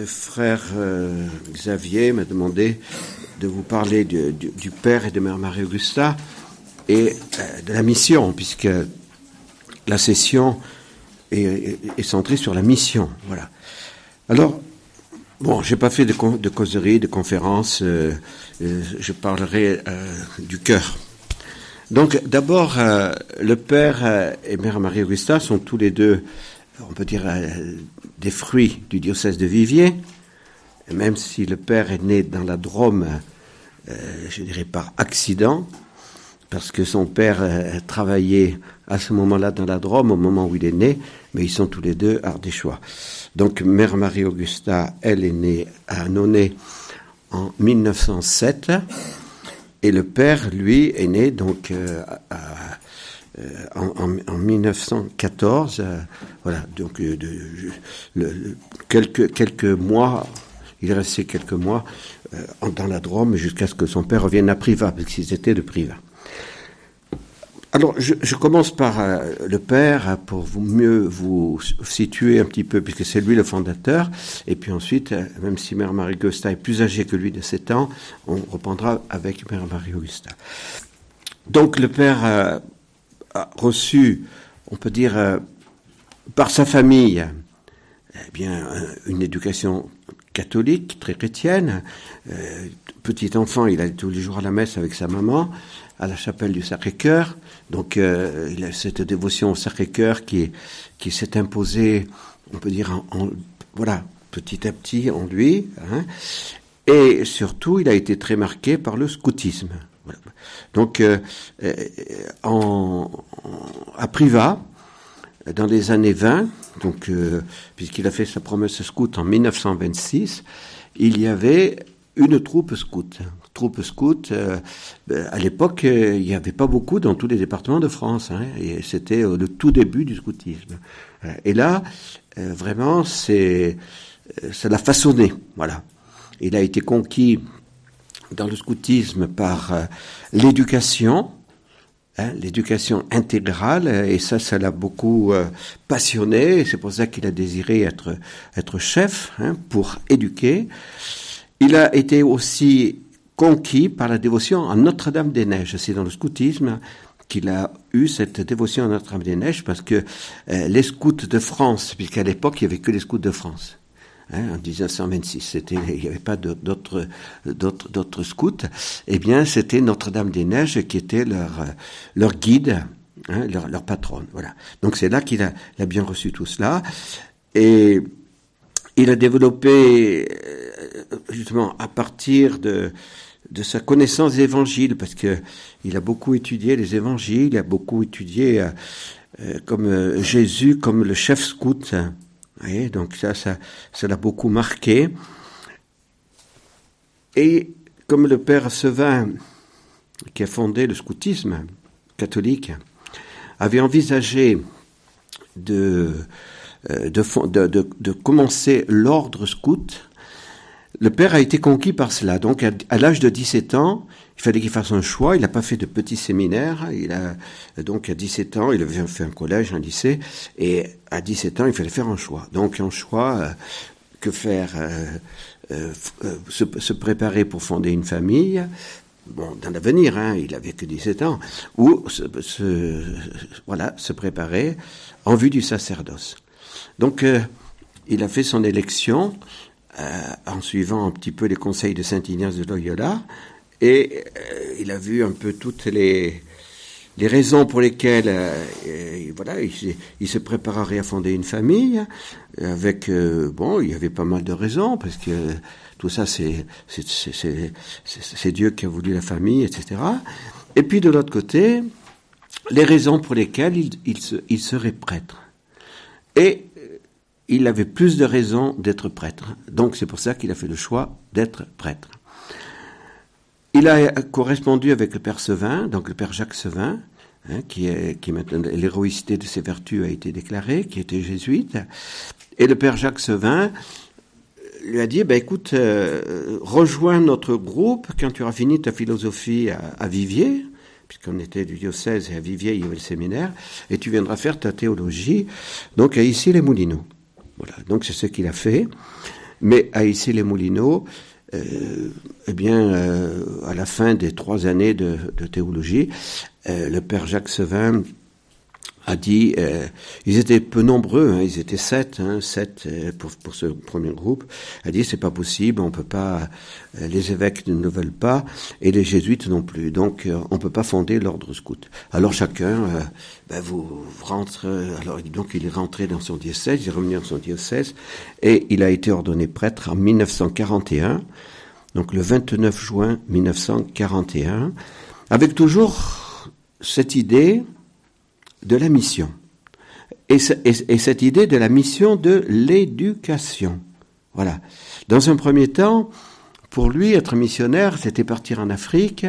Le frère euh, Xavier m'a demandé de vous parler du, père et de mère Marie-Augusta et euh, de la mission, puisque la session est, centrée sur la mission. Voilà. Alors, bon, j'ai pas fait de, causerie, de conférences, euh, je parlerai du cœur. Donc, d'abord, le père et mère Marie-Augusta sont tous les deux on peut dire, des fruits du diocèse de Viviers, même si le père est né dans la Drôme, euh, je dirais par accident, parce que son père euh, travaillait à ce moment-là dans la Drôme, au moment où il est né, mais ils sont tous les deux ardéchois. Donc, Mère Marie-Augusta, elle est née à Annonay en 1907, et le père, lui, est né donc à euh, en, 1914, euh, voilà, donc euh, quelques, quelques mois, il est resté quelques mois dans la Drôme jusqu'à ce que son père revienne à Privas, parce qu'ils étaient de Privas. Alors, je, commence par le père pour vous mieux vous situer un petit peu, puisque c'est lui le fondateur. Et puis ensuite, même si Mère Marie-Augusta est plus âgée que lui de 7 ans, on reprendra avec Mère Marie-Augusta. Donc, le père reçu, on peut dire, euh, par sa famille, eh bien, euh, une éducation catholique, très chrétienne. Euh, petit enfant, il allait tous les jours à la messe avec sa maman, à la chapelle du Sacré-Cœur. Donc, il a cette dévotion au Sacré-Cœur qui, qui s'est imposée, on peut dire, en, voilà, petit à petit en lui. Hein. Et surtout, il a été très marqué par le scoutisme. Donc, euh, euh, à Privas, dans les années 20, donc euh, puisqu'il a fait sa promesse scout en 1926, il y avait une troupe scout. Troupe scout, à l'époque, il n'y avait pas beaucoup dans tous les départements de France, hein, c'était le tout début du scoutisme. Et là, vraiment, c'est, ça l'a façonné, voilà. Il a été conquis dans le scoutisme par euh, l'éducation, hein, l'éducation intégrale, et ça, ça l'a beaucoup euh, passionné, et c'est pour ça qu'il a désiré être, être chef hein, pour éduquer. Il a été aussi conquis par la dévotion à Notre-Dame-des-Neiges. C'est dans le scoutisme qu'il a eu cette dévotion à Notre-Dame-des-Neiges parce que euh, les scouts de France, puisqu'à l'époque il n'y avait que les scouts de France, Hein, en 1926. C'était, il n'y avait pas d'autres, d'autres, d'autres scouts. Eh bien, c'était Notre-Dame-des-Neiges qui était leur, leur guide, hein, leur, leur patronne. Voilà. Donc c'est là qu'il a, a bien reçu tout cela. Et il a développé, euh, justement, à partir de, de sa connaissance des évangiles, parce que il a beaucoup étudié les évangiles, il a beaucoup étudié euh, euh, comme Jésus, comme le chef scout donc ça, ça, l'a beaucoup marqué. Et comme le père Sevin, qui a fondé le scoutisme catholique, avait envisagé de, euh, commencer l'ordre scout, le père a été conquis par cela. Donc, à, l'âge de 17 ans, il fallait qu'il fasse un choix. Il n'a pas fait de petit séminaire. Il a, donc, à 17 ans, il avait fait un collège, un lycée. Et à 17 ans, il fallait faire un choix. Donc, un choix, euh, que faire? Euh, euh, se, préparer pour fonder une famille. Bon, dans l'avenir, hein, il avait que 17 ans. Ou se, voilà, se préparer en vue du sacerdoce. Donc, il a fait son élection en suivant un petit peu les conseils de Saint Ignace de Loyola, et euh, il a vu un peu toutes les, les raisons pour lesquelles euh, voilà, il, se préparerait à fonder une famille, avec, bon, il y avait pas mal de raisons, parce que tout ça, c'est, c'est, Dieu qui a voulu la famille, etc. Et puis de l'autre côté, les raisons pour lesquelles il, il, il serait prêtre. Et il avait plus de raisons d'être prêtre. Donc c'est pour ça qu'il a fait le choix d'être prêtre. Il a correspondu avec le père Sevin, donc le père Jacques Sevin, hein, qui est qui maintenant l'héroïcité de ses vertus a été déclarée, qui était jésuite, et le père Jacques Sevin lui a dit ben écoute euh, rejoins notre groupe quand tu auras fini ta philosophie à, à Viviers puisqu'on était du diocèse et à Viviers il y avait le séminaire et tu viendras faire ta théologie donc à ici les Moulineaux voilà, donc c'est ce qu'il a fait. Mais à Issy-les-Moulineaux, euh, eh bien, euh, à la fin des trois années de, théologie, euh, le père Jacques Sevin a dit, euh, ils étaient peu nombreux, hein, ils étaient sept, hein, sept euh, pour, pour ce premier groupe, a dit c'est pas possible, on peut pas, euh, les évêques ne veulent pas et les jésuites non plus, donc on peut pas fonder l'ordre scout. Alors chacun, ben, vous rentrez, alors donc il est rentré dans son diocèse, il est revenu dans son diocèse et il a été ordonné prêtre en 1941, donc le 29 juin 1941, avec toujours cette idée de la mission. Et, ce- et- et cette idée de la mission de l'éducation. Voilà. Dans un premier temps, pour lui, être missionnaire, c'était partir en Afrique.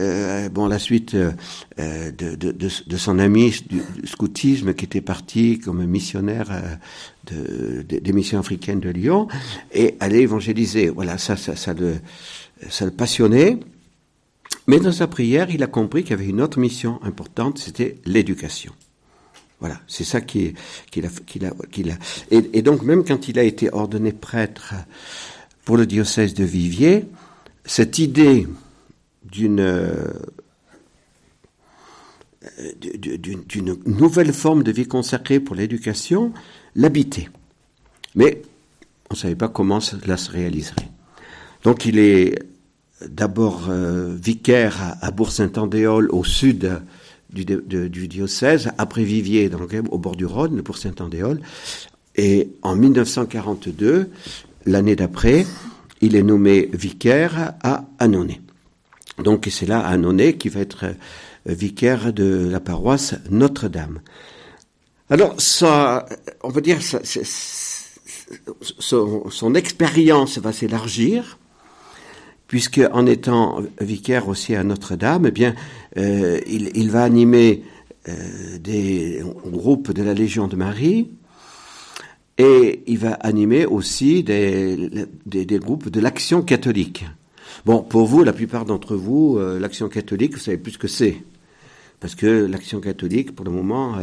Euh, bon, la suite euh, de, de, son ami du, scoutisme qui était parti comme missionnaire euh, de, de- des missions africaines de Lyon et aller évangéliser. Voilà, ça, ça, ça le passionnait. Mais dans sa prière, il a compris qu'il y avait une autre mission importante, c'était l'éducation. Voilà, c'est ça qui- qu'il a, a, a. Et, et donc, même quand il a été ordonné prêtre pour le diocèse de Viviers, cette idée d'une euh, d'une nouvelle forme de vie consacrée pour l'éducation l'habitait. Mais on ne savait pas comment cela se réaliserait. Donc il est d'abord euh, vicaire à, Bourg-Saint-Andéol, au sud du, diocèse, après Viviers, donc, au bord du Rhône, le Bourg-Saint-Andéol. Et en 1942, l'année d'après, il est nommé vicaire à Annonay. Donc c'est là Annonay qui va être euh, vicaire de la paroisse Notre-Dame. Alors, ça, on peut dire, son expérience va s'élargir, puisque en étant vicaire aussi à Notre-Dame, eh bien, euh, il, va animer euh, des groupes de la Légion de Marie, et il va animer aussi des, des, groupes de l'Action catholique. Bon, pour vous, la plupart d'entre vous, euh, l'Action catholique, vous savez plus ce que c'est. Parce que l'Action catholique, pour le moment,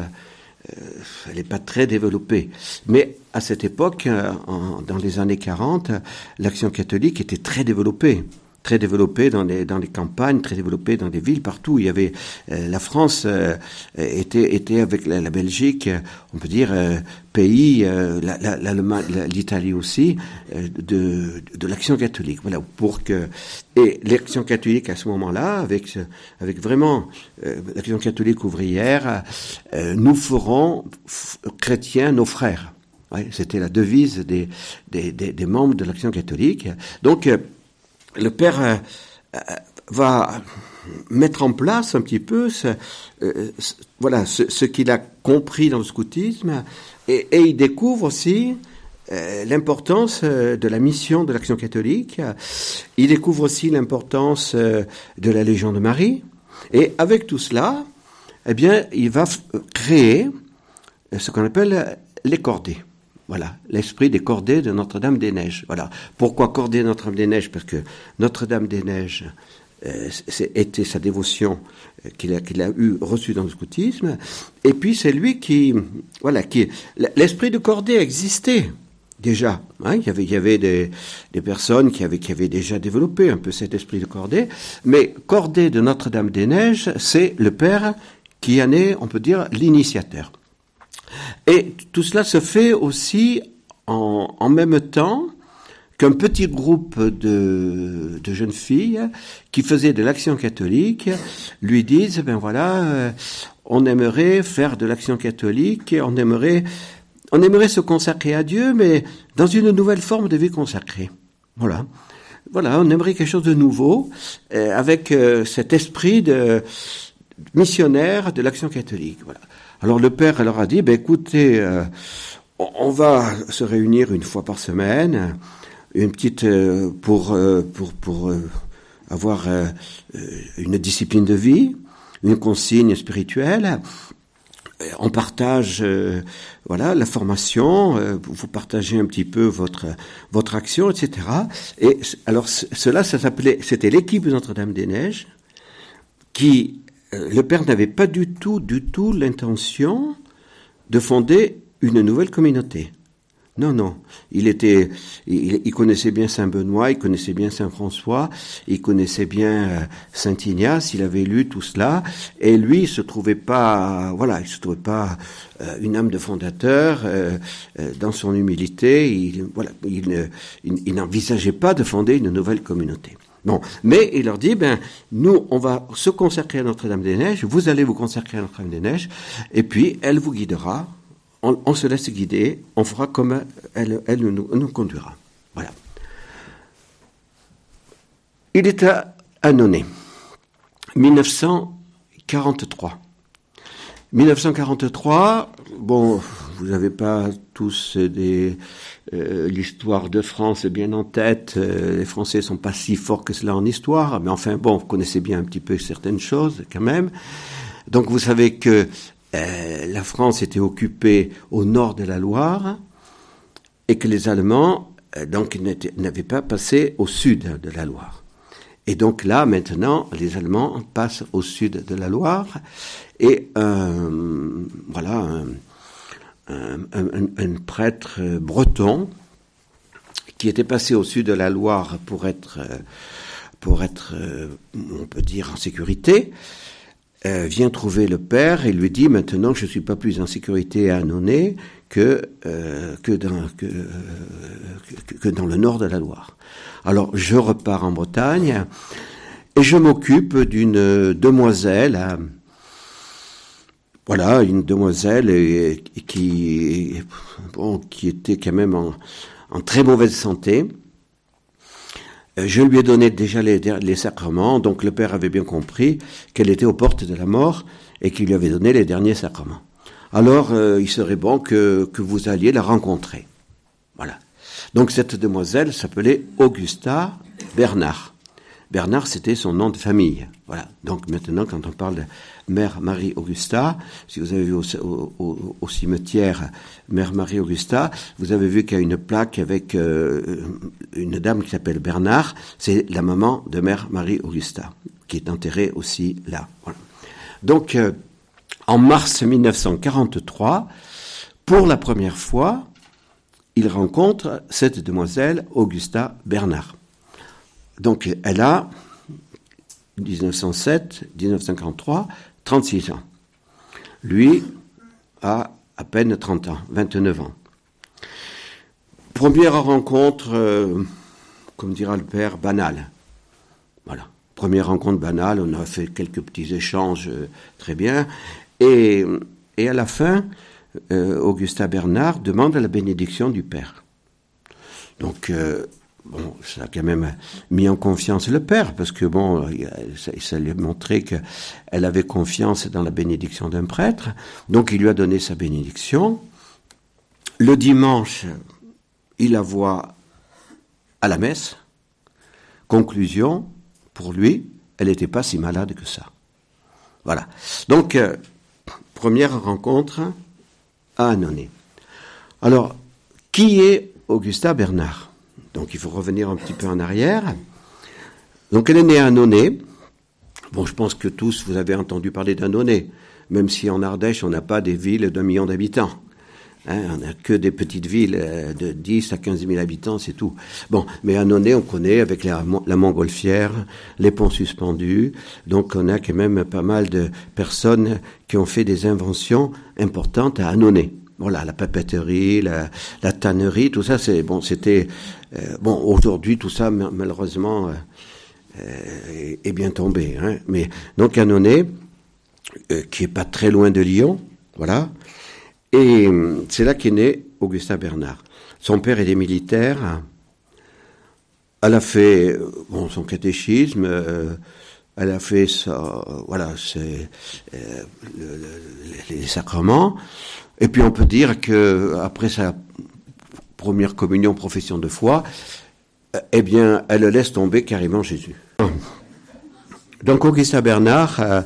elle n'est pas très développée. Mais à cette époque, euh, dans les années 40, l'Action catholique était très développée très développée dans les dans les campagnes, très développée dans des villes partout. Il y avait euh, la France euh, était était avec la, la Belgique, euh, on peut dire euh, pays, euh, l'Italie aussi euh, de de l'action catholique. Voilà pour que et l'action catholique à ce moment-là, avec avec vraiment l'action catholique ouvrière, nous ferons chrétiens nos frères. Ouais, C'était la devise des, des, des, des membres de l'action catholique. Donc, le père euh, euh, va mettre en place un petit peu ce, euh, voilà, ce, qu'il a compris dans le scoutisme et, et il découvre aussi l'importance de la mission de l'action catholique. Il découvre aussi l'importance de la Légion de Marie. Et avec tout cela, eh bien, il va créer ce qu'on appelle les cordées. Voilà, l'esprit des cordées de Notre-Dame-des-Neiges. Voilà. Pourquoi cordées de Notre-Dame-des-Neiges? Parce que Notre-Dame-des-Neiges euh, était sa dévotion euh, qu'il a, a eu reçue dans le scoutisme. Et puis c'est lui qui, voilà, qui, l'esprit de cordée existait déjà. hein. il y avait, il y avait des, des personnes qui avaient, qui avaient déjà développé un peu cet esprit de cordée. Mais cordée de Notre-Dame-des-Neiges, c'est le père qui en est, on peut dire, l'initiateur. Et tout cela se fait aussi en, même temps qu'un petit groupe de, jeunes filles qui faisaient de l'action catholique lui disent, ben voilà, euh, on aimerait faire de l'action catholique, on aimerait, on aimerait se consacrer à Dieu, mais dans une nouvelle forme de vie consacrée. Voilà. Voilà, on aimerait quelque chose de nouveau, euh, avec euh, cet esprit de missionnaire de l'action catholique. Voilà. Alors le père leur a dit, ben écoutez, euh, on, va se réunir une fois par semaine, une petite euh, pour euh, pour pour euh, avoir euh, une discipline de vie, une consigne spirituelle. On partage, voilà, la formation. vous partagez un petit peu votre votre action, etc. Et alors cela, ça s'appelait, c'était l'équipe de Notre-Dame-des-Neiges qui le père n'avait pas du tout, du tout l'intention de fonder une nouvelle communauté. Non, non. Il était, il, connaissait bien Saint Benoît, il connaissait bien Saint François, il connaissait bien euh, Saint Ignace. Il avait lu tout cela, et lui, il se trouvait pas, voilà, il se trouvait pas euh, une âme de fondateur euh, dans son humilité. Il, voilà, il, il n'envisageait pas de fonder une nouvelle communauté. Bon, mais il leur dit, ben, nous, on va se consacrer à Notre-Dame-des-Neiges, vous allez vous consacrer à Notre-Dame-des-Neiges, et puis elle vous guidera on, se laisse guider, on fera comme elle, nous, conduira. Voilà. Il est à Annonay, 1943. 1943, bon, vous n'avez pas tous euh, l'histoire de France bien en tête. Euh, les Français sont pas si forts que cela en histoire, mais enfin bon, vous connaissez bien un petit peu certaines choses quand même. Donc vous savez que euh, la France était occupée au nord de la Loire et que les Allemands donc n'avaient pas passé au sud de la Loire. Et donc là, maintenant, les Allemands passent au sud de la Loire et voilà prêtre breton qui était passé au sud de la Loire pour être, pour être, on peut dire, en sécurité, euh, vient trouver le père et lui dit maintenant je suis pas plus en sécurité à Annonay euh, que, que, dans le nord de la Loire. Alors je repars en Bretagne et je m'occupe d'une demoiselle. Voilà, une demoiselle qui était quand même en, très mauvaise santé euh, je lui ai donné déjà les, sacrements, donc le Père avait bien compris qu'elle était aux portes de la mort et qu'il lui avait donné les derniers sacrements. Alors, euh, il serait bon que vous alliez la rencontrer. Voilà. Donc cette demoiselle s'appelait Augusta Bernard. Bernard, c'était son nom de famille. Voilà. Donc maintenant, quand on parle de Mère Marie Augusta, si vous avez vu au, cimetière Mère Marie Augusta, vous avez vu qu'il y a une plaque avec euh, une dame qui s'appelle Bernard. C'est la maman de Mère Marie Augusta, qui est enterrée aussi là. Donc, euh, en mars 1943, pour la première fois, il rencontre cette demoiselle Augusta Bernard. Donc elle a 1907, 1943, 36 ans. Lui a à peine 30 ans, 29 ans. Première rencontre, euh, comme dira le père, banale. Voilà. Première rencontre banale, on a fait quelques petits échanges euh, très bien. Et, à la fin, euh, Augusta Bernard demande la bénédiction du père. Donc, bon, ça a quand même mis en confiance le père, parce que bon, ça, lui a montré qu'elle avait confiance dans la bénédiction d'un prêtre. Donc il lui a donné sa bénédiction. Le dimanche, il la voit à la messe. Conclusion, pour lui, elle n'était pas si malade que ça. Voilà. Donc, euh, première rencontre à Annonay. Alors, qui est Augusta Bernard? Donc il faut revenir un petit peu en arrière. Donc elle est née à Annonay. Bon, je pense que tous vous avez entendu parler d'Annonay, même si en Ardèche on n'a pas des villes d'un million d'habitants. Hein, on n'a que des petites villes euh, de 10 à 15 000 habitants, c'est tout. Bon, mais Annonay, on connaît avec la, montgolfière, les ponts suspendus. Donc, on a quand même pas mal de personnes qui ont fait des inventions importantes à Annonay. Voilà, la papeterie, la, la tannerie, tout ça, c'est bon, c'était euh, bon, aujourd'hui, tout ça, malheureusement, euh, euh, est, bien tombé. Hein. Mais donc Annonay, qui est pas très loin de Lyon, voilà. Et c'est là qu'est né Augustin Bernard. Son père est des militaires. Elle a fait bon, son catéchisme. elle a fait voilà, les sacrements. Et puis on peut dire que après sa première communion, profession de foi, eh bien, elle laisse tomber carrément Jésus. Donc, Augusta Bernard, euh,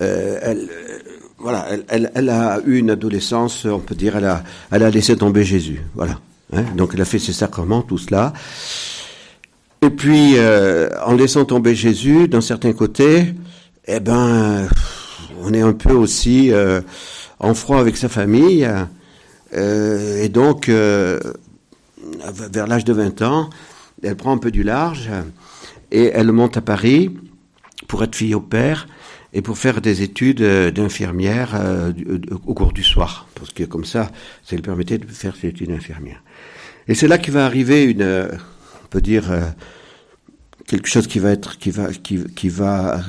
euh, elle, voilà, elle, a eu une adolescence, on peut dire, elle a, elle a laissé tomber Jésus. Voilà. Hein. Donc, elle a fait ses sacrements, tout cela. Et puis, euh, en laissant tomber Jésus, d'un certain côté, eh ben, on est un peu aussi en froid avec sa famille. Euh, et donc, euh, vers l'âge de 20 ans, elle prend un peu du large et elle monte à Paris pour être fille au père et pour faire des études d'infirmière au cours du soir, parce que comme ça, ça lui permettait de faire ses études d'infirmière. Et c'est là qu'il va arriver une, on peut dire, quelque chose qui va être, qui va, qui, va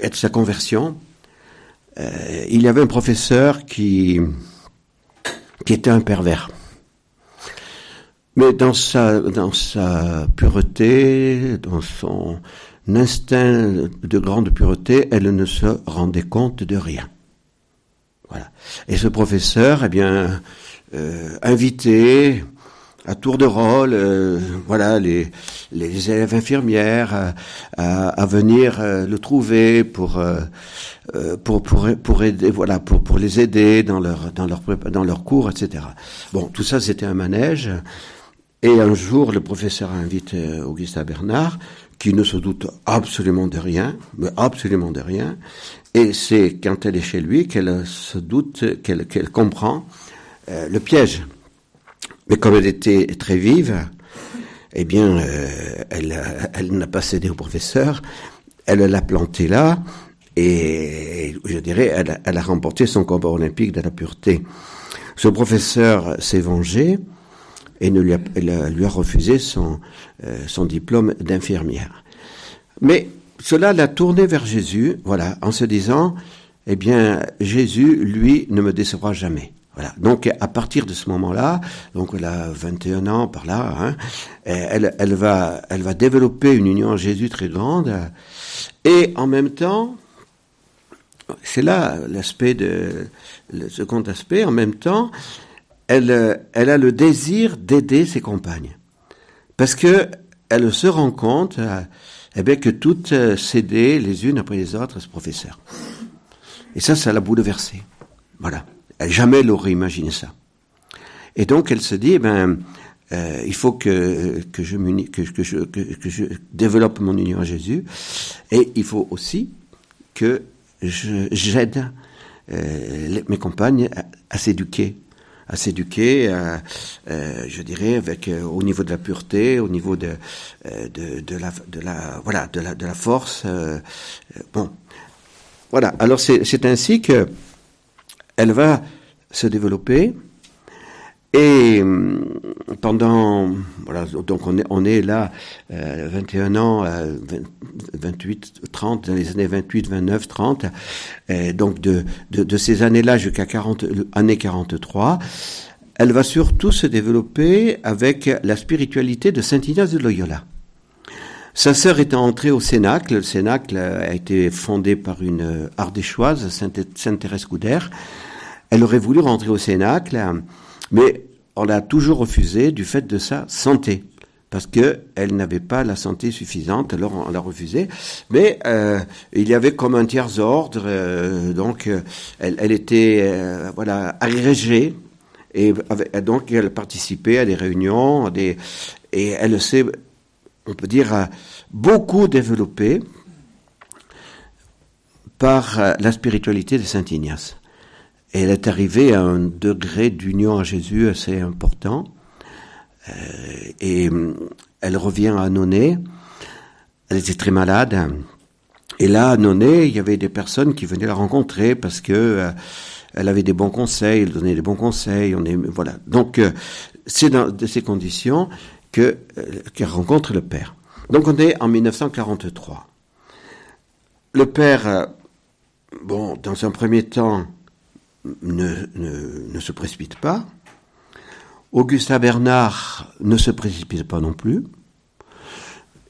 être sa conversion. Euh, il y avait un professeur qui, qui était un pervers. Mais dans sa, dans sa pureté, dans son instinct de grande pureté, elle ne se rendait compte de rien. Voilà. Et ce professeur, eh bien, euh, invité à tour de rôle, euh, voilà, les, élèves infirmières à, venir euh, le trouver pour, euh, aider, voilà, pour, les aider dans leur, dans cours, etc. Bon, tout ça, c'était un manège. Et un jour, le professeur invite Augusta Bernard, qui ne se doute absolument de rien, mais absolument de rien. Et c'est quand elle est chez lui qu'elle se doute, qu'elle comprend le piège mais comme elle était très vive, eh bien, euh, elle, elle n'a pas cédé au professeur, elle l'a planté là, et je dirais, elle, elle, a remporté son combat olympique de la pureté. Ce professeur s'est vengé et ne lui a, lui a refusé son, euh, son diplôme d'infirmière. Mais cela l'a tourné vers Jésus, voilà, en se disant, eh bien, Jésus, lui, ne me décevra jamais. Voilà. Donc à partir de ce moment-là, donc elle a 21 ans par là, hein, elle, elle, va, elle va développer une union à Jésus très grande, et en même temps, c'est là l'aspect de le second aspect. En même temps, elle, elle a le désir d'aider ses compagnes, parce que elle se rend compte, eh bien, que toutes cédaient les unes après les autres à ce professeur. Et ça, ça l'a bouleversée. Voilà. Jamais elle aurait imaginé ça. Et donc elle se dit, eh ben, euh, il faut que, que, je que, que, je, que, je développe mon union à Jésus, et il faut aussi que j'aide euh, mes compagnes à, s'éduquer, à s'éduquer, euh, je dirais, avec euh, au niveau de la pureté, au niveau de euh, de, de, la de la voilà de la de la force. bon, voilà. Alors c'est ainsi que elle va se développer. Et hum, pendant, voilà, donc on est, est là, euh, 21 ans, euh, 28, 30, dans les années 28, 29, 30, et donc de, ces années-là jusqu'à 40, année 43, elle va surtout se développer avec la spiritualité de Saint Ignace de Loyola. Sa sœur étant entrée au Cénacle, le Cénacle a été fondé par une ardéchoise, Sainte Thérèse Coudert, elle aurait voulu rentrer au Cénacle, mais on l'a toujours refusé du fait de sa santé parce que elle n'avait pas la santé suffisante, alors on l'a refusé. Mais euh, il y avait comme un tiers ordre, euh, donc euh, elle, était agrégée et donc elle participait à des réunions, et elle s'est, on peut dire, beaucoup développée par la spiritualité de Saint Ignace. Et elle est arrivée à un degré d'union à Jésus assez important. Euh, et hum, elle revient à Noné. Elle était très malade. Et là, à Noné, il y avait des personnes qui venaient la rencontrer parce que euh, elle avait des bons conseils, elle donnait des bons conseils. On est, voilà. Donc, euh, c'est dans de ces conditions que qu'elle rencontre le père. Donc, on est en 1943. Le père, bon, dans un premier temps, ne, ne, se précipite pas. Augustin Bernard ne se précipite pas non plus.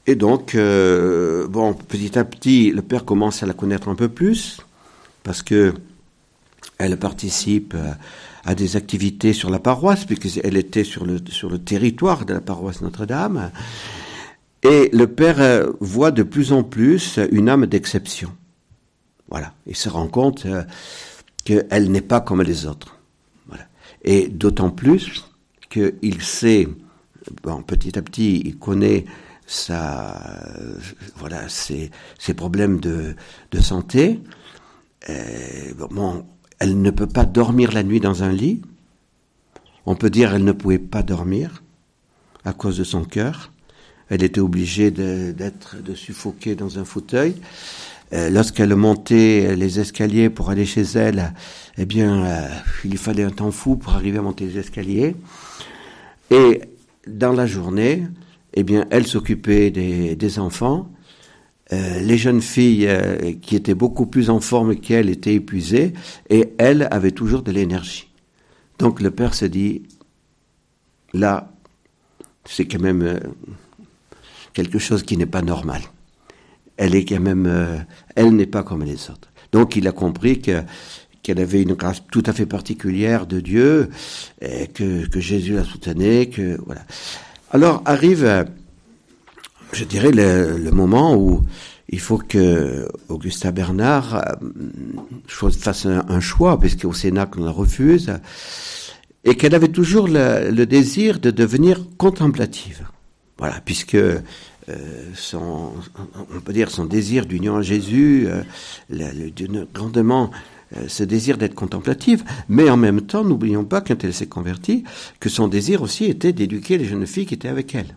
Et donc, euh, bon, petit à petit, le père commence à la connaître un peu plus, parce que elle participe à, des activités sur la paroisse, puisqu'elle était sur le, sur le territoire de la paroisse Notre-Dame. Et le père euh, voit de plus en plus une âme d'exception. Voilà. Il se rend compte euh, qu'elle n'est pas comme les autres. Et d'autant plus qu'il sait, bon, petit à petit, il connaît sa, voilà, ses, problèmes de, de santé. bon, elle ne peut pas dormir la nuit dans un lit. On peut dire elle ne pouvait pas dormir à cause de son cœur. Elle était obligée d'être de, suffoquer dans un fauteuil. Euh, lorsqu'elle montait les escaliers pour aller chez elle, eh bien, euh, il fallait un temps fou pour arriver à monter les escaliers. Et dans la journée, eh bien, elle s'occupait des, enfants. Euh, les jeunes filles qui étaient beaucoup plus en forme qu'elle étaient épuisées et elle avait toujours de l'énergie. Donc le père se dit, là, c'est quand même quelque chose qui n'est pas normal. Elle est quand même, elle n'est pas comme les autres. Donc il a compris que qu'elle avait une grâce tout à fait particulière de Dieu, que, Jésus la soutenait, que voilà. Alors arrive, je dirais, le, moment où il faut que Augusta Bernard euh, fasse un, choix, puisqu'au Sénat qu'on la refuse, et qu'elle avait toujours le, le, désir de devenir contemplative. Voilà, puisque euh, son, on peut dire son désir d'union à Jésus, euh, grandement euh, ce désir d'être contemplative, mais en même temps, n'oublions pas, quand elle s'est convertie, que son désir aussi était d'éduquer les jeunes filles qui étaient avec elle.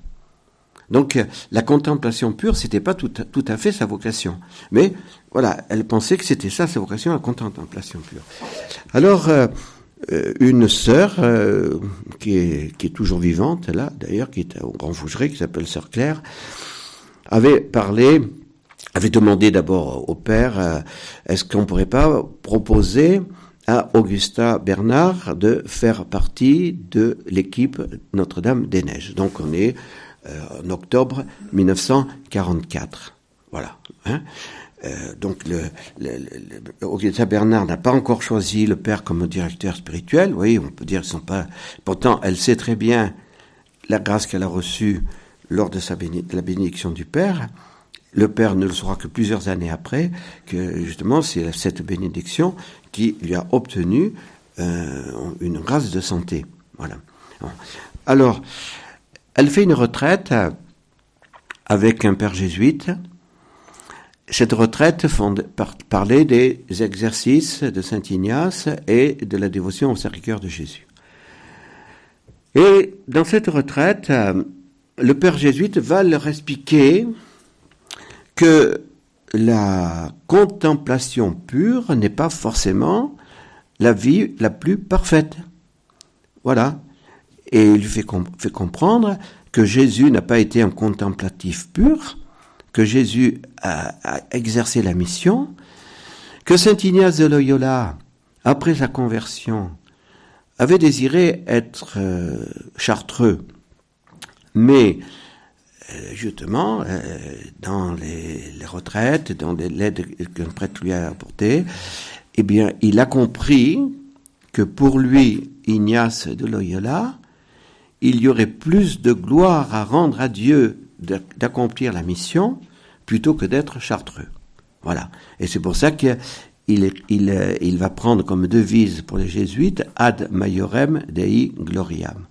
Donc la contemplation pure, c'était pas tout, tout, à fait sa vocation. Mais voilà, elle pensait que c'était ça sa vocation, la contemplation pure. Alors, une sœur qui, est, qui est toujours vivante, là d'ailleurs, qui est au Grand Fougeray, qui s'appelle Sœur Claire, avait parlé avait demandé d'abord au père, euh, est-ce qu'on pourrait pas proposer à Augusta Bernard de faire partie de l'équipe Notre-Dame des Neiges. Donc on est euh, en octobre 1944. Voilà. Hein euh, donc le, le, le, Bernard n'a pas encore choisi le père comme directeur spirituel. Oui, on peut dire qu'ils sont pas. Pourtant, elle sait très bien la grâce qu'elle a reçue lors de, sa la bénédiction du père. Le Père ne le saura que plusieurs années après, que justement c'est cette bénédiction qui lui a obtenu euh, une grâce de santé. Voilà. Alors, elle fait une retraite avec un père jésuite. Cette retraite parlait des exercices de Saint Ignace et de la dévotion au Sacré-Cœur de Jésus. Et dans cette retraite, le père jésuite va leur expliquer que la contemplation pure n'est pas forcément la vie la plus parfaite. Voilà. Et il lui fait comprendre que Jésus n'a pas été un contemplatif pur, que Jésus a, exercé la mission, que Saint Ignace de Loyola, après sa conversion, avait désiré être euh, chartreux, mais euh, justement, euh, dans les, retraites, dans l'aide qu'un prêtre lui a apportée, eh bien, il a compris que pour lui, Ignace de Loyola, il y aurait plus de gloire à rendre à Dieu d'accomplir la mission plutôt que d'être chartreux. Voilà. Et c'est pour ça qu'il il, il va prendre comme devise pour les jésuites ad maiorem dei gloriam.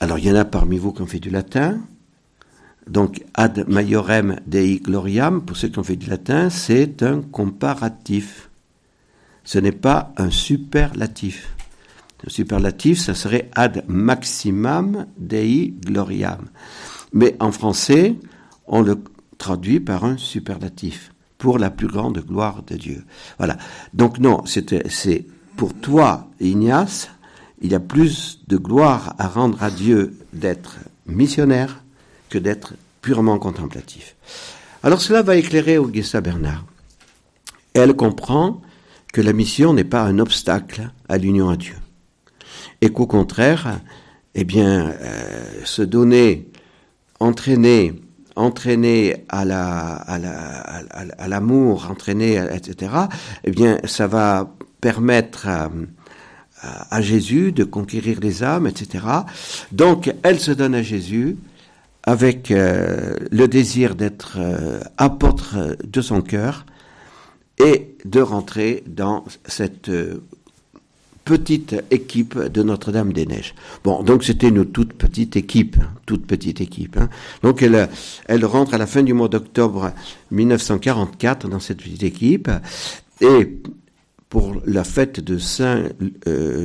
Alors il y en a parmi vous qui ont fait du latin, donc, ad maiorem dei gloriam, pour ceux qui ont fait du latin, c'est un comparatif. Ce n'est pas un superlatif. Un superlatif, ça serait ad maximum dei gloriam. Mais en français, on le traduit par un superlatif, pour la plus grande gloire de Dieu. Voilà. Donc non, c'est pour toi, Ignace, il y a plus de gloire à rendre à Dieu d'être missionnaire que d'être purement contemplatif. Alors cela va éclairer Augusta Bernard. Elle comprend que la mission n'est pas un obstacle à l'union à Dieu. Et qu'au contraire, eh bien, euh, se donner, entraîner, entraîner à la, à l'amour, la, entraîner, etc. Eh bien, ça va permettre à, à Jésus de conquérir les âmes, etc. Donc, elle se donne à Jésus avec euh, le désir d'être euh, apôtre de son cœur et de rentrer dans cette euh, petite équipe de Notre-Dame des Neiges. Bon, donc c'était une toute petite équipe, toute petite équipe. Hein. Donc elle, elle rentre à la fin du mois d'octobre 1944 dans cette petite équipe et pour la fête de Saint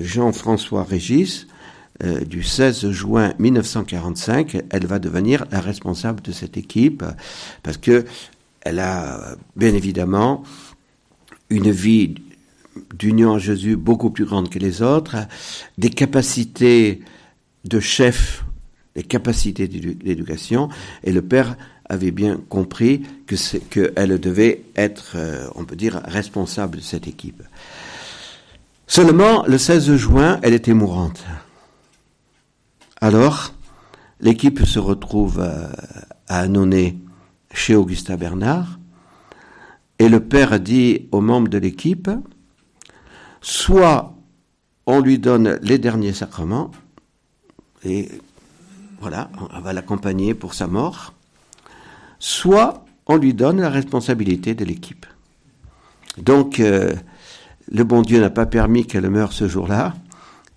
Jean-François Régis, euh, du 16 juin 1945, elle va devenir la responsable de cette équipe parce que elle a bien évidemment une vie d'union à Jésus beaucoup plus grande que les autres, des capacités de chef, des capacités d'éducation, et le père avait bien compris que qu'elle devait être, euh, on peut dire, responsable de cette équipe. Seulement, le 16 juin, elle était mourante. Alors, l'équipe se retrouve euh, à Annonay chez Augustin Bernard, et le père dit aux membres de l'équipe, soit on lui donne les derniers sacrements, et voilà, on va l'accompagner pour sa mort, soit on lui donne la responsabilité de l'équipe. Donc, euh, le bon Dieu n'a pas permis qu'elle meure ce jour-là,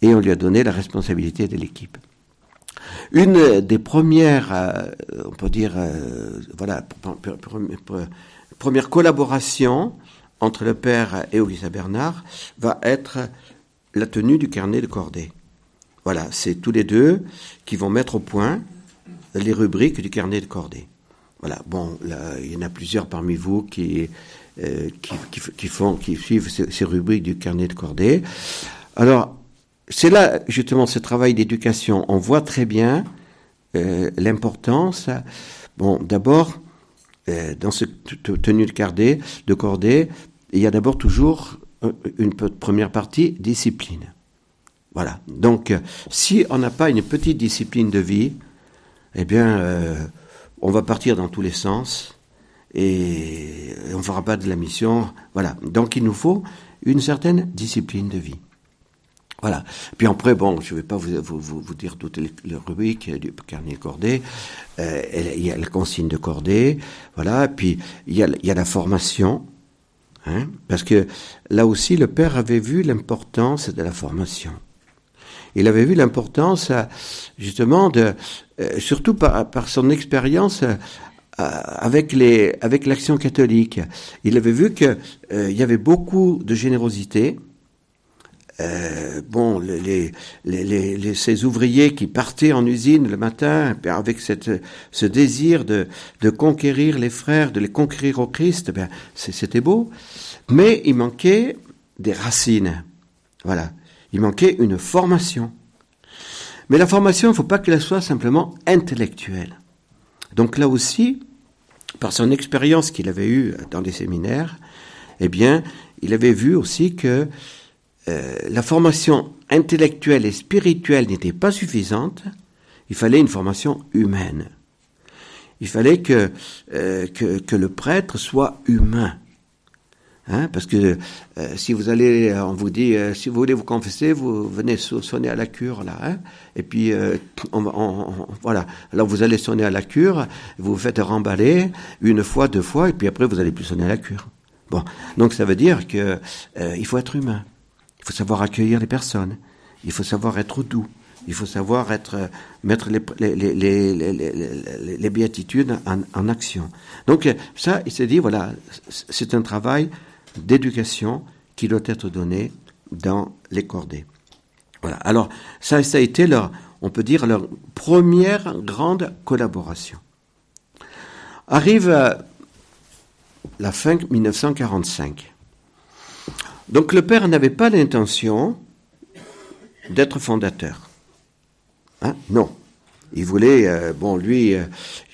et on lui a donné la responsabilité de l'équipe. Une des premières, euh, on peut dire, euh, voilà, première collaboration entre le père et Auguste Bernard va être la tenue du carnet de cordée. Voilà, c'est tous les deux qui vont mettre au point les rubriques du carnet de cordée. Voilà, bon, il y en a plusieurs parmi vous qui, euh, qui, font, qui suivent ces, rubriques du carnet de cordée. Alors, c'est là justement ce travail d'éducation. On voit très bien euh, l'importance. Bon, d'abord, dans cette tenue de de cordée, il y a d'abord toujours une première partie discipline. Voilà. Donc, si on n'a pas une petite discipline de vie, eh bien, on va partir dans tous les sens et on ne fera pas de la mission. Voilà. Donc il nous faut une certaine discipline de vie. Voilà. Puis après, bon, je ne vais pas vous, vous, vous, dire toutes les, rubriques du carnet cordé. Euh, il y a la consigne de cordée. Voilà. Puis il y a, il y a la formation. Hein, parce que là aussi, le père avait vu l'importance de la formation. Il avait vu l'importance, justement, de, euh, surtout par, par son expérience euh, avec les avec l'action catholique. Il avait vu que euh, y avait beaucoup de générosité. Euh, bon, les, les, les, ces ouvriers qui partaient en usine le matin avec cette, ce désir de, de conquérir les frères, de les conquérir au Christ, ben, c'était beau. Mais il manquait des racines. Voilà. Il manquait une formation. Mais la formation, il ne faut pas qu'elle soit simplement intellectuelle. Donc là aussi, par son expérience qu'il avait eue dans les séminaires, eh bien, il avait vu aussi que euh, la formation intellectuelle et spirituelle n'était pas suffisante, il fallait une formation humaine. Il fallait que, euh, que, le prêtre soit humain. Hein, parce que euh, si vous allez, on vous dit, si vous voulez vous confesser, vous venez sonner à la cure là, hein, et puis voilà. Alors vous allez sonner à la cure, vous vous faites remballer une fois, deux fois, et puis après vous allez plus sonner à la cure. Bon, donc ça veut dire que il faut être humain, faut savoir accueillir les personnes, il faut savoir être doux, il faut savoir être mettre les, les, les, les, béatitudes en, en action. Donc ça, il s'est dit voilà, c'est un travail d'éducation qui doit être donnée dans les cordées. Voilà. Alors, ça, ça a été leur, on peut dire, leur première grande collaboration. Arrive euh, la fin 1945. Donc le père n'avait pas l'intention d'être fondateur. Hein? Non. Il voulait, euh, bon, lui, euh,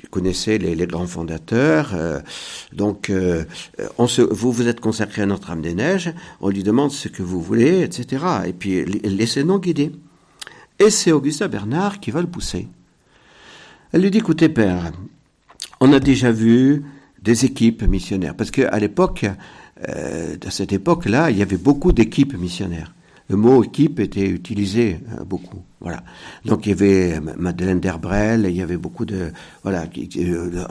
il connaissait les, grands fondateurs, euh, donc vous vous êtes consacré à Notre-Dame des Neiges, on lui demande ce que vous voulez, etc. Et puis laissez-nous guider. Et c'est Augusta Bernard qui va le pousser. Elle lui dit, écoutez père, on a déjà vu des équipes missionnaires, parce qu'à l'époque, euh, à cette époque-là, il y avait beaucoup d'équipes missionnaires le mot équipe était utilisé euh, beaucoup. Voilà. Donc il y avait Madeleine Derbrel, il y avait beaucoup de voilà, euh,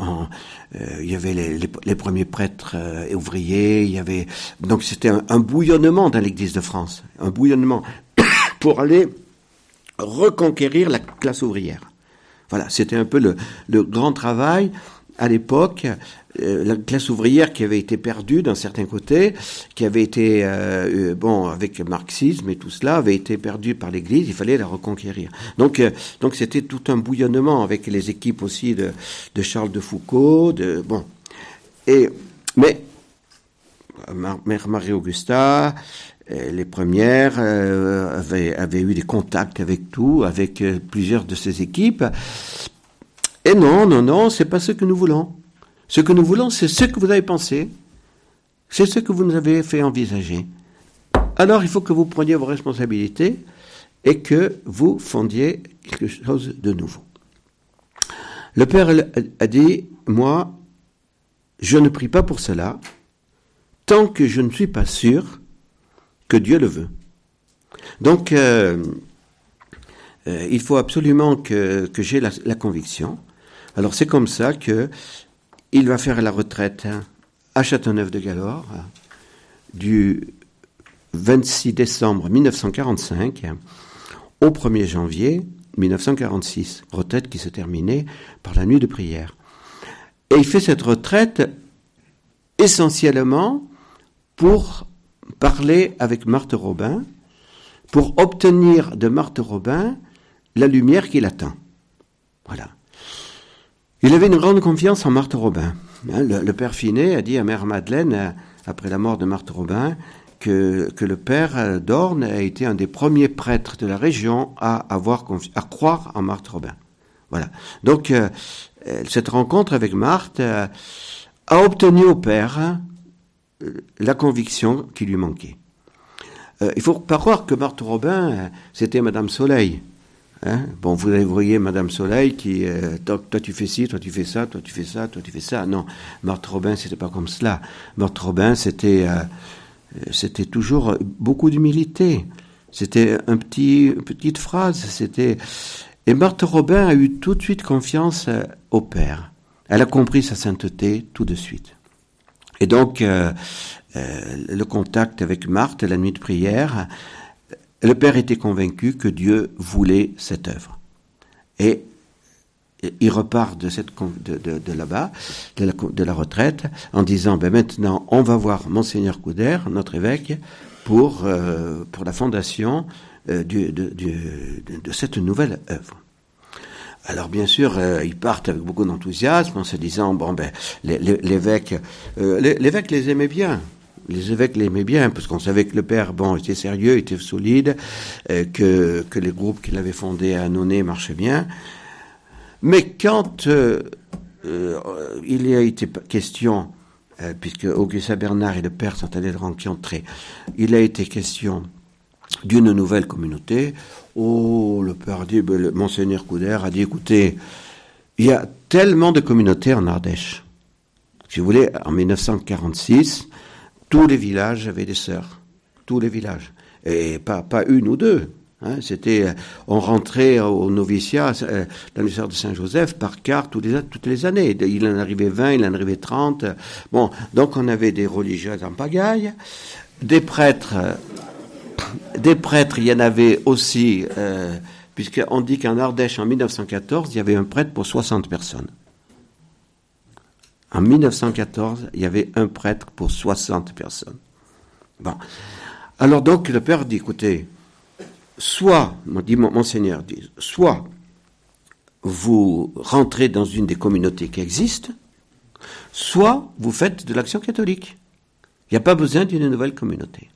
euh, il y avait les, premiers prêtres ouvriers, il y avait donc c'était un, bouillonnement dans l'Église de France, un bouillonnement pour aller reconquérir la classe ouvrière. Voilà, c'était un peu le grand travail à l'époque, euh, la classe ouvrière qui avait été perdue d'un certain côté, qui avait été, euh, euh, bon, avec le marxisme et tout cela, avait été perdue par l'Église, il fallait la reconquérir. Donc, donc c'était tout un bouillonnement avec les équipes aussi de, Charles de Foucault, de, bon. Et, mais, Mère Marie-Augusta, les premières avaient, eu des contacts avec tout, avec plusieurs de ces équipes. Et non, non, non, c'est pas ce que nous voulons. Ce que nous voulons, c'est ce que vous avez pensé, c'est ce que vous nous avez fait envisager. Alors il faut que vous preniez vos responsabilités et que vous fondiez quelque chose de nouveau. Le Père a dit, moi, je ne prie pas pour cela tant que je ne suis pas sûr que Dieu le veut. Donc, euh, euh, il faut absolument que, j'ai la, conviction. Alors c'est comme ça que il va faire la retraite à Châteauneuf-de-Galore du 26 décembre 1945 au 1er janvier 1946, retraite qui se terminait par la nuit de prière. Et il fait cette retraite essentiellement pour parler avec Marthe Robin, pour obtenir de Marthe Robin la lumière qu'il attend. Voilà. Il avait une grande confiance en Marthe Robin. Hein, le, père Finet a dit à Mère Madeleine, euh, après la mort de Marthe Robin, que, que le père euh, d'Orne a été un des premiers prêtres de la région à avoir à croire en Marthe Robin. Voilà. Donc euh, cette rencontre avec Marthe a obtenu au père la conviction qui lui manquait. il faut pas croire que Marthe Robin c'était Madame Soleil. Hein? Bon, vous voyez Madame Soleil qui, euh, toi, tu fais ci, toi tu fais ça, toi tu fais ça, toi tu fais ça. Non, Marthe Robin, c'était pas comme cela. Marthe Robin, c'était, euh, c'était toujours beaucoup d'humilité. C'était un petit, une petite phrase. C'était et Marthe Robin a eu tout de suite confiance euh, au Père. Elle a compris sa sainteté tout de suite. Et donc, le contact avec Marthe, la nuit de prière, le père était convaincu que Dieu voulait cette œuvre. Et il repart de, là-bas, de la, retraite, en disant, ben maintenant, on va voir Monseigneur Couder, notre évêque, pour, euh, la fondation euh, de, cette nouvelle œuvre. Alors bien sûr, euh, ils partent avec beaucoup d'enthousiasme en se disant, bon ben, l'évêque, l'évêque les aimait bien, les évêques l'aimaient bien, parce qu'on savait que le père, bon, était sérieux, était solide, euh, que, que les groupes qu'il avait fondés à Annonay marchaient bien. Mais quand euh, euh, il y a été question, puisque Augustin Bernard et le père sont allés rencontrer, il a été question d'une nouvelle communauté. Oh, le père dit, ben, monseigneur Couder a dit, écoutez, il y a tellement de communautés en Ardèche. Si vous voulez, en 1946, tous les villages avaient des sœurs. Tous les villages. Et pas, pas une ou deux. Hein. C'était, euh, on rentrait au noviciat euh, dans les sœurs de Saint-Joseph par carte toutes les, toutes les années. Il en arrivait 20, il en arrivait 30. Bon, donc on avait des religieuses en pagaille, des prêtres. Des prêtres, il y en avait aussi, euh, puisqu'on dit qu'en Ardèche, en 1914, il y avait un prêtre pour 60 personnes. En 1914, il y avait un prêtre pour 60 personnes. Bon. Alors donc le père dit, écoutez, soit, dit monseigneur, dit, soit vous rentrez dans une des communautés qui existent, soit vous faites de l'action catholique. Il n'y a pas besoin d'une nouvelle communauté.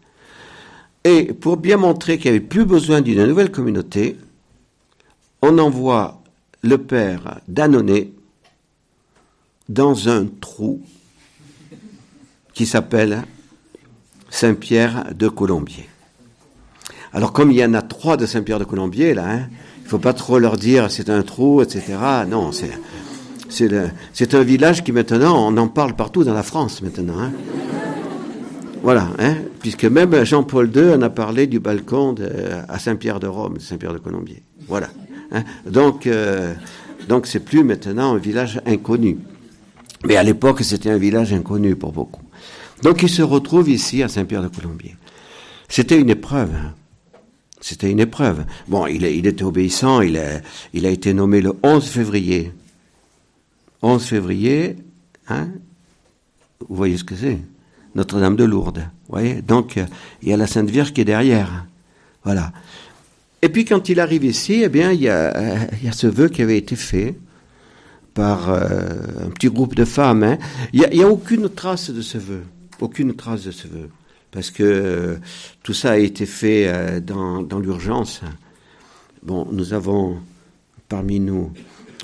Et pour bien montrer qu'il n'y avait plus besoin d'une nouvelle communauté, on envoie le père d'Annonay dans un trou qui s'appelle Saint-Pierre de Colombier. Alors comme il y en a trois de Saint-Pierre de Colombier, là, hein, il faut pas trop leur dire c'est un trou, etc. Non, c'est c'est un village qui maintenant, on en parle partout dans la France maintenant. Hein. Voilà, hein, puisque même Jean-Paul II en a parlé du balcon à Saint-Pierre de Rome, Saint-Pierre de Colombier. Voilà. Donc, euh, donc c'est plus maintenant un village inconnu. Mais à l'époque, c'était un village inconnu pour beaucoup. Donc il se retrouve ici à Saint-Pierre-de-Colombier. C'était une épreuve. Hein. C'était une épreuve. Bon, il, était obéissant, il a, été nommé le 11 février. 11 février, hein, vous voyez ce que c'est? Notre-Dame de Lourdes. Vous voyez? Donc, il y a la Sainte Vierge qui est derrière. Voilà. Et puis, quand il arrive ici, eh bien, il y a, il y a ce vœu qui avait été fait par euh, un petit groupe de femmes. Hein. Il n'y a, aucune trace de ce vœu. Aucune trace de ce vœu. Parce que euh, tout ça a été fait euh, dans, dans l'urgence. Bon, nous avons parmi nous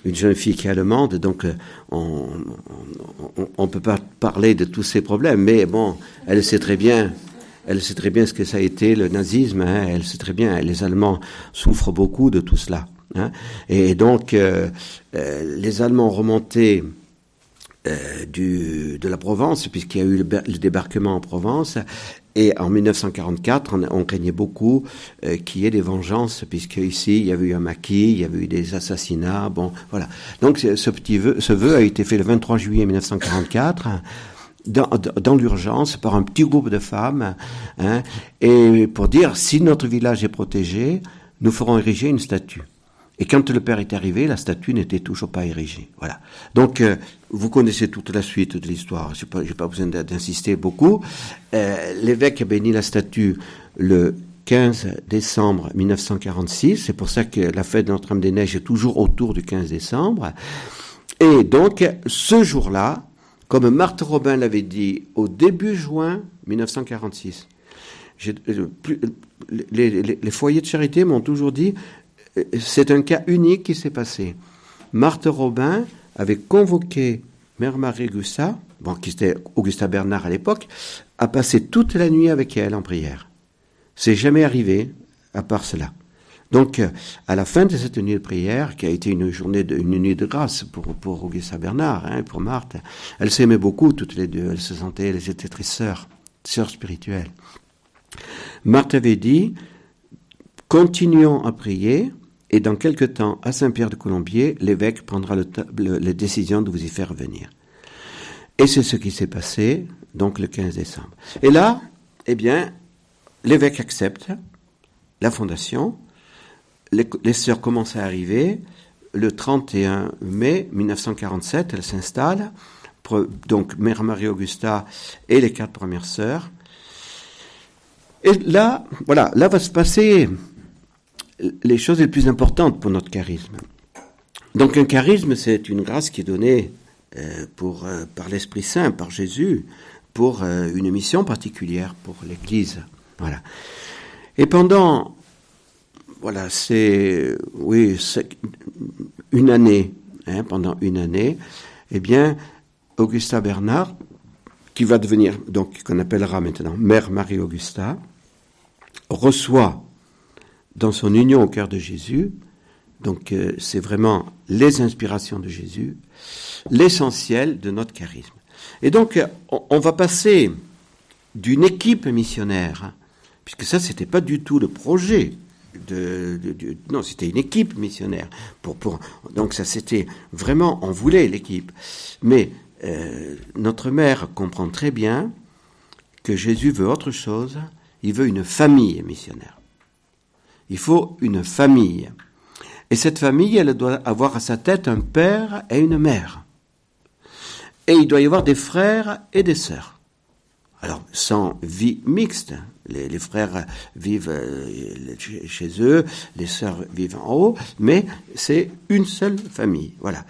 une jeune fille qui est allemande, donc on ne peut pas parler de tous ces problèmes, mais bon, elle sait très bien, elle sait très bien ce que ça a été le nazisme, hein, elle sait très bien, les Allemands souffrent beaucoup de tout cela. Hein, et donc, euh, euh, les Allemands remontaient euh, du, de la Provence, puisqu'il y a eu le, le, débarquement en Provence, et en 1944, on, on craignait beaucoup euh, qu'il y ait des vengeances, puisque ici, il y avait eu un maquis, il y avait eu des assassinats, bon, voilà. Donc, ce petit vœu, ce vœu a été fait le 23 juillet 1944, dans, dans l'urgence, par un petit groupe de femmes, hein, et pour dire, si notre village est protégé, nous ferons ériger une statue. Et quand le père est arrivé, la statue n'était toujours pas érigée. Voilà. Donc, euh, vous connaissez toute la suite de l'histoire. Je n'ai pas, besoin d'insister beaucoup. Euh, L'évêque a béni la statue le 15 décembre 1946. C'est pour ça que la fête de Notre-Dame des Neiges est toujours autour du 15 décembre. Et donc, ce jour-là, comme Marthe Robin l'avait dit au début juin 1946, euh, les, foyers de charité m'ont toujours dit c'est un cas unique qui s'est passé. Marthe Robin avait convoqué Mère Marie Augusta, bon, qui était Augusta Bernard à l'époque, a passé toute la nuit avec elle en prière. C'est jamais arrivé à part cela. Donc, à la fin de cette nuit de prière, qui a été une journée de, une nuit de grâce pour, pour Augusta Bernard, hein, pour Marthe, elles s'aimaient beaucoup toutes les deux. Elles se sentaient, elles étaient très sœurs, sœurs spirituelles. Marthe avait dit, continuons à prier, et dans quelque temps, à Saint-Pierre de Colombier, l'évêque prendra le, le, la décision de vous y faire venir. Et c'est ce qui s'est passé, donc le 15 décembre. Et là, eh bien, l'évêque accepte la fondation, les, les sœurs commencent à arriver, le 31 mai 1947, elles s'installent, donc Mère Marie-Augusta et les quatre premières sœurs. Et là, voilà, là va se passer les choses les plus importantes pour notre charisme. Donc un charisme, c'est une grâce qui est donnée euh, pour, euh, par l'Esprit Saint, par Jésus, pour euh, une mission particulière pour l'Église. Voilà. Et pendant, voilà, c'est, oui, une année, hein, pendant une année, eh bien, Augusta Bernard, qui va devenir, donc, qu'on appellera maintenant Mère Marie-Augusta, reçoit dans son union au cœur de Jésus. Donc euh, c'est vraiment les inspirations de Jésus, l'essentiel de notre charisme. Et donc on, on va passer d'une équipe missionnaire, puisque ça c'était pas du tout le projet. De, non, c'était une équipe missionnaire. Pour, pour, donc ça c'était vraiment, on voulait l'équipe. Mais euh, notre mère comprend très bien que Jésus veut autre chose. Il veut une famille missionnaire. Il faut une famille. Et cette famille, elle doit avoir à sa tête un père et une mère. Et il doit y avoir des frères et des sœurs. Alors, sans vie mixte. Les, frères vivent euh, chez eux, les sœurs vivent en haut, mais c'est une seule famille. Voilà.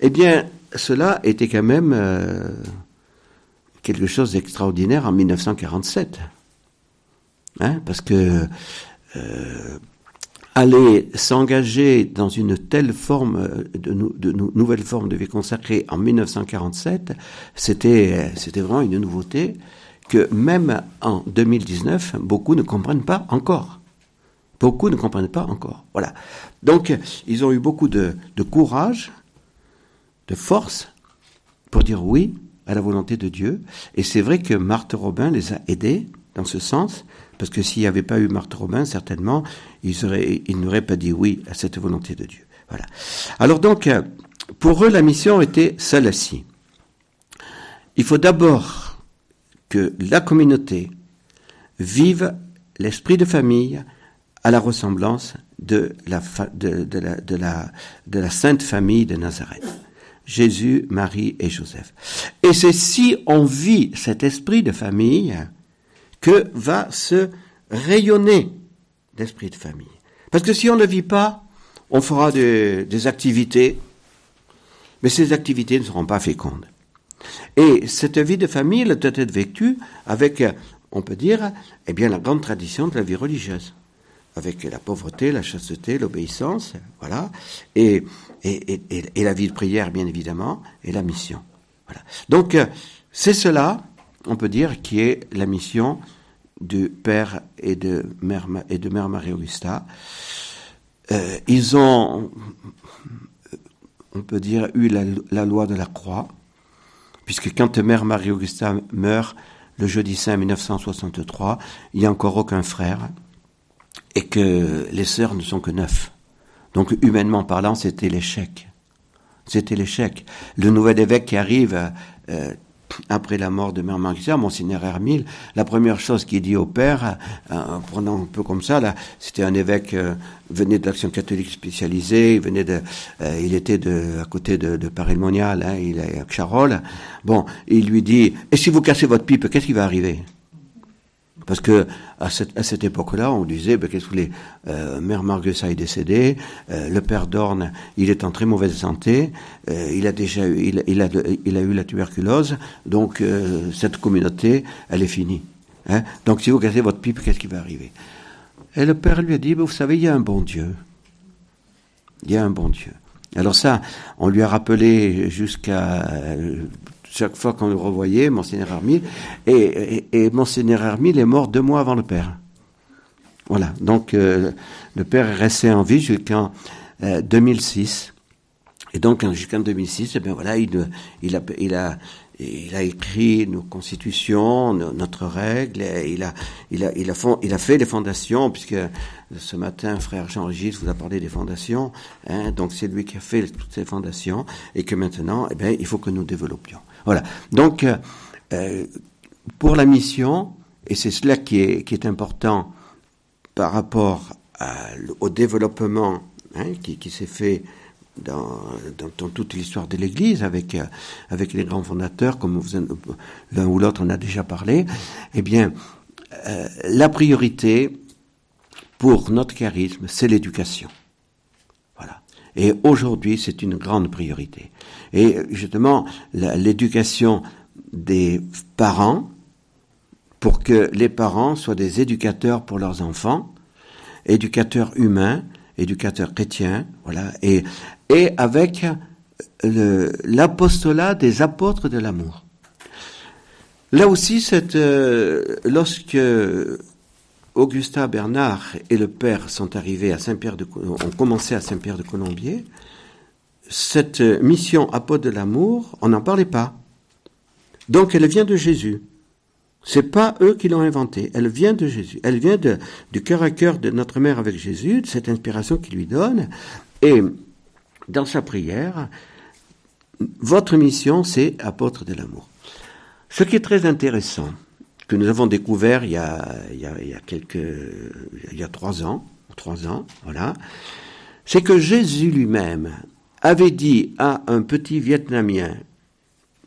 Eh bien, cela était quand même euh, quelque chose d'extraordinaire en 1947. Hein, parce que euh, aller s'engager dans une telle forme de, de, nouvelle forme de vie consacrée en 1947, c'était c'était vraiment une nouveauté que même en 2019, beaucoup ne comprennent pas encore. Beaucoup ne comprennent pas encore. Voilà. Donc, ils ont eu beaucoup de courage, de force pour dire oui à la volonté de Dieu. Et c'est vrai que Marthe Robin les a aidés dans ce sens, parce que s'il n'y avait pas eu Marthe Robin, certainement, ils, n'auraient pas dit oui à cette volonté de Dieu. Voilà. Alors donc, pour eux, la mission était celle-ci. Il faut d'abord que la communauté vive l'esprit de famille à la ressemblance de la, de, de, la, de, la, de la sainte famille de Nazareth. Jésus, Marie et Joseph. Et c'est si on vit cet esprit de famille que va se rayonner l'esprit de famille. Parce que si on ne vit pas, on fera des, des activités, mais ces activités ne seront pas fécondes. Et cette vie de famille elle doit être vécue avec, on peut dire, eh bien, la grande tradition de la vie religieuse. Avec la pauvreté, la chasteté, l'obéissance, voilà. Et, et, et, et, la vie de prière, bien évidemment, et la mission. Voilà. Donc, c'est cela, on peut dire, qui est la mission du père et de mère, Marie-Augusta. Euh, ils ont, on peut dire, eu la, la loi de la croix, puisque quand Mère Marie-Augusta meurt le jeudi saint 1963, il n'y a encore aucun frère, et que les sœurs ne sont que neuf. Donc humainement parlant, c'était l'échec. C'était l'échec. Le nouvel évêque qui arrive euh, après la mort de Mère Marguerite, Monseigneur Hermile, la première chose qu'il dit au père, euh, en prenant un peu comme ça, c'était un évêque, euh, venait de l'action catholique spécialisée, il venait de, euh, il était à côté de, de Paris-le-Monial, hein, il est à Charolles. Bon, il lui dit, et si vous cassez votre pipe, qu'est-ce qui va arriver? Parce que à cette, à cette époque-là, on disait, ben, qu'est-ce que voulez, euh, Mère Marguerite est décédée, euh, le père Dorn, il est en très mauvaise santé, euh, il a déjà eu, il, il, a, il a eu la tuberculose, donc euh, cette communauté, elle est finie. Hein donc si vous cassez votre pipe, qu'est-ce qui va arriver? Et le père lui a dit, ben, vous savez, il y a un bon Dieu. Il y a un bon Dieu. Alors ça, on lui a rappelé jusqu'à chaque fois qu'on le revoyait, Monseigneur Armil, et, Monseigneur Armil est mort deux mois avant le père. Voilà, donc euh, le père est resté en vie jusqu'en euh, 2006. Et donc jusqu'en 2006, eh bien voilà, il, a, écrit nos constitutions, nos, notre règle, il a, il, a, fait les fondations, puisque ce matin, frère Jean-Régis vous a parlé des fondations, hein, donc c'est lui qui a fait toutes ces fondations, et que maintenant, eh bien, il faut que nous développions. Voilà. Donc, euh, pour la mission, et c'est cela qui est, important par rapport au développement hein, qui, s'est fait dans, toute l'histoire de l'Église, avec, euh, les grands fondateurs, comme l'un ou l'autre en a déjà parlé, eh bien, euh, la priorité pour notre charisme, c'est l'éducation. Et aujourd'hui, c'est une grande priorité. Et justement, l'éducation des parents, pour que les parents soient des éducateurs pour leurs enfants, éducateurs humains, éducateurs chrétiens, voilà, et, et avec l'apostolat des apôtres de l'amour. Là aussi, cette, euh, lorsque Augustin Bernard et le père sont arrivés à Saint-Pierre de, ont commencé à Saint-Pierre de Colombier, cette mission apôtre de l'amour, on n'en parlait pas. Donc elle vient de Jésus. C'est pas eux qui l'ont inventée. Elle vient de Jésus. Elle vient de, du cœur à cœur de notre mère avec Jésus, de cette inspiration qu'il lui donne. Et dans sa prière, votre mission, c'est apôtre de l'amour. Ce qui est très intéressant, que nous avons découvert il y a, il y a, quelques, il y a trois ans, trois ans, voilà, c'est que Jésus lui-même avait dit à un petit Vietnamien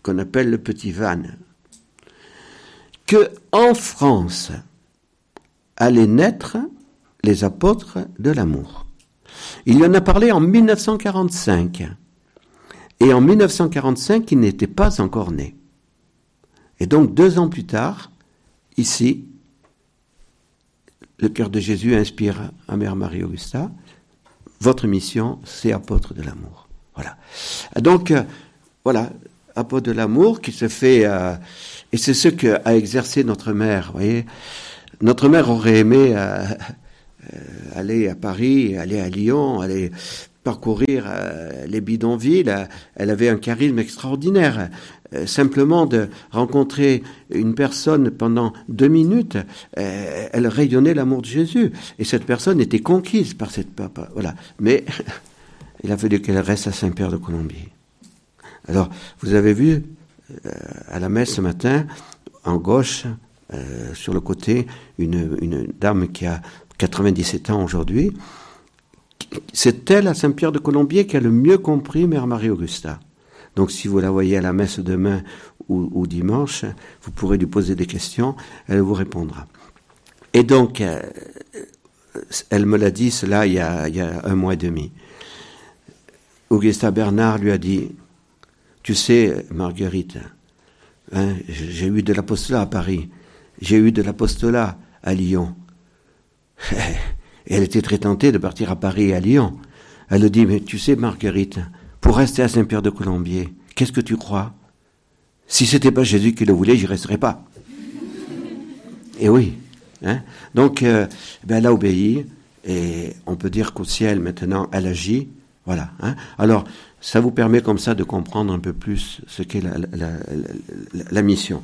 qu'on appelle le petit Van que en France allaient naître les apôtres de l'amour. Il en a parlé en 1945. Et en 1945, il n'était pas encore né. Et donc, deux ans plus tard, ici, le cœur de Jésus inspire à Mère Marie-Augusta, votre mission, c'est apôtre de l'amour. Voilà. Donc, euh, voilà, apôtre de l'amour qui se fait, euh, et c'est ce qu'a exercé notre mère, vous voyez. Notre mère aurait aimé euh, aller à Paris, aller à Lyon, aller parcourir les bidonvilles. Elle avait un charisme extraordinaire. simplement de rencontrer une personne pendant deux minutes, elle rayonnait l'amour de Jésus. Et cette personne était conquise par cette papa. Voilà. Mais il a fallu qu'elle reste à Saint-Pierre de Colombier. Alors, vous avez vu euh, à la messe ce matin, en gauche, euh, sur le côté, une, une, dame qui a 97 ans aujourd'hui. C'est elle à Saint-Pierre de Colombier qui a le mieux compris Mère Marie-Augusta. Donc si vous la voyez à la messe demain ou, dimanche, vous pourrez lui poser des questions, elle vous répondra. Et donc, euh, elle me l'a dit cela il y, a, un mois et demi. Augusta Bernard lui a dit, tu sais, Marguerite, hein, j'ai eu de l'apostolat à Paris, j'ai eu de l'apostolat à Lyon. Et elle était très tentée de partir à Paris et à Lyon. Elle dit, mais tu sais, Marguerite, pour rester à Saint-Pierre de Colombier, qu'est-ce que tu crois? Si c'était pas Jésus qui le voulait, j'y resterais pas. Et oui. Hein Donc, euh, ben, elle a obéi, et on peut dire qu'au ciel, maintenant, elle agit. Voilà. Hein Alors, ça vous permet comme ça de comprendre un peu plus ce qu'est la mission.